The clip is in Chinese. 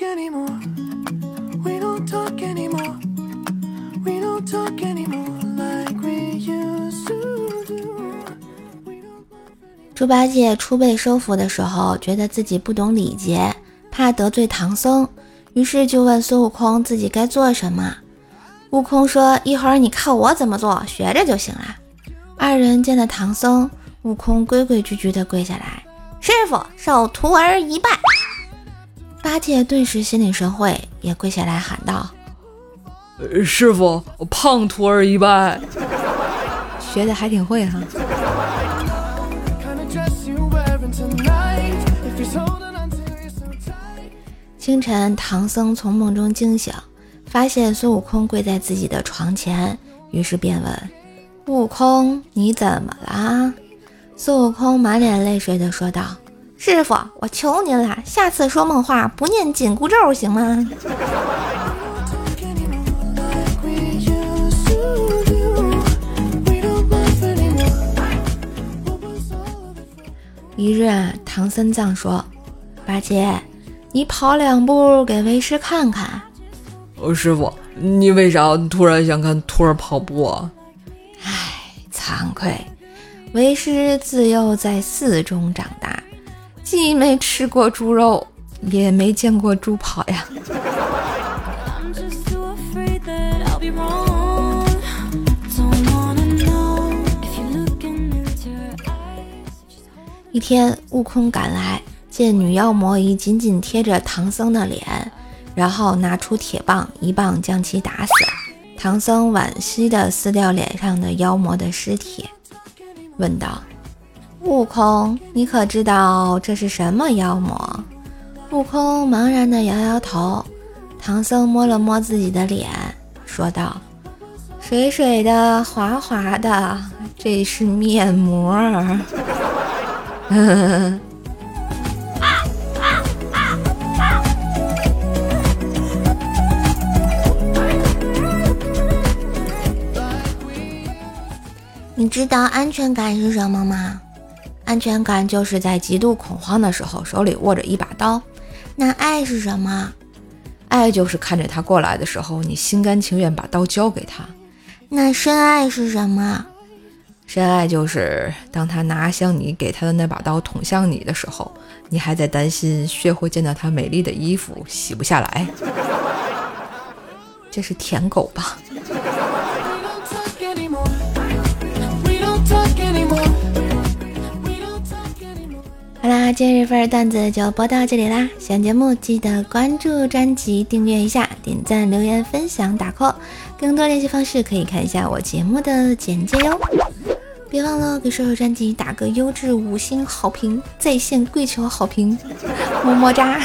anymore We don't talk anymore. We don't talk anymore like we used to. 猪八戒初被收服的时候，觉得自己不懂礼节，怕得罪唐僧，于是就问孙悟空自己该做什么。悟空说：“一会儿你看我怎么做，学着就行了。”二人见了唐僧，悟空规规矩矩的跪下来：“师傅，受徒儿一拜。”八戒顿时心领神会，也跪下来喊道呃师傅，胖徒儿一拜。：“学的还挺会哈。”清晨，唐僧从梦中惊醒，发现孙悟空跪在自己的床前，于是便问：“悟空，你怎么啦？”孙悟空满脸泪水的说道：“师傅，我求您了，下次说梦话不念紧箍咒行吗 Talk anymore like we used to do. We don't laugh anymore. What was all of it?？” 一日啊，唐三藏说：“八戒，你跑两步给为师看看。呃师傅，你为啥突然想看徒儿跑步啊？”惭愧，为师自幼在寺中长大，既没吃过猪肉，也没见过猪跑呀。一天，悟空赶来，见女妖魔已紧紧贴着唐僧的脸，然后拿出铁棒一棒将其打死。唐僧惋惜的撕掉脸上的妖魔的尸体，问道。悟空，你可知道这是什么妖魔？”悟空茫然的摇摇头。唐僧摸了摸自己的脸，说道：“水水的，滑滑的，这是面膜。”你知道安全感是什么吗？安全感就是在极度恐慌的时候，手里握着一把刀。那爱是什么？爱就是看着他过来的时候，你心甘情愿把刀交给他。那深爱是什么？深爱就是当他拿向你给他的那把刀捅向你的时候，你还在担心血会溅到他美丽的衣服，洗不下来。这是舔狗吧？今日份段子就播到这里啦！喜欢节目记得关注专辑、订阅一下、点赞、留言、分享、打 call。更多联系方式可以看一下我节目的简介哟。别忘了给瘦瘦专辑打个优质五星好评，在线跪求好评，么么哒！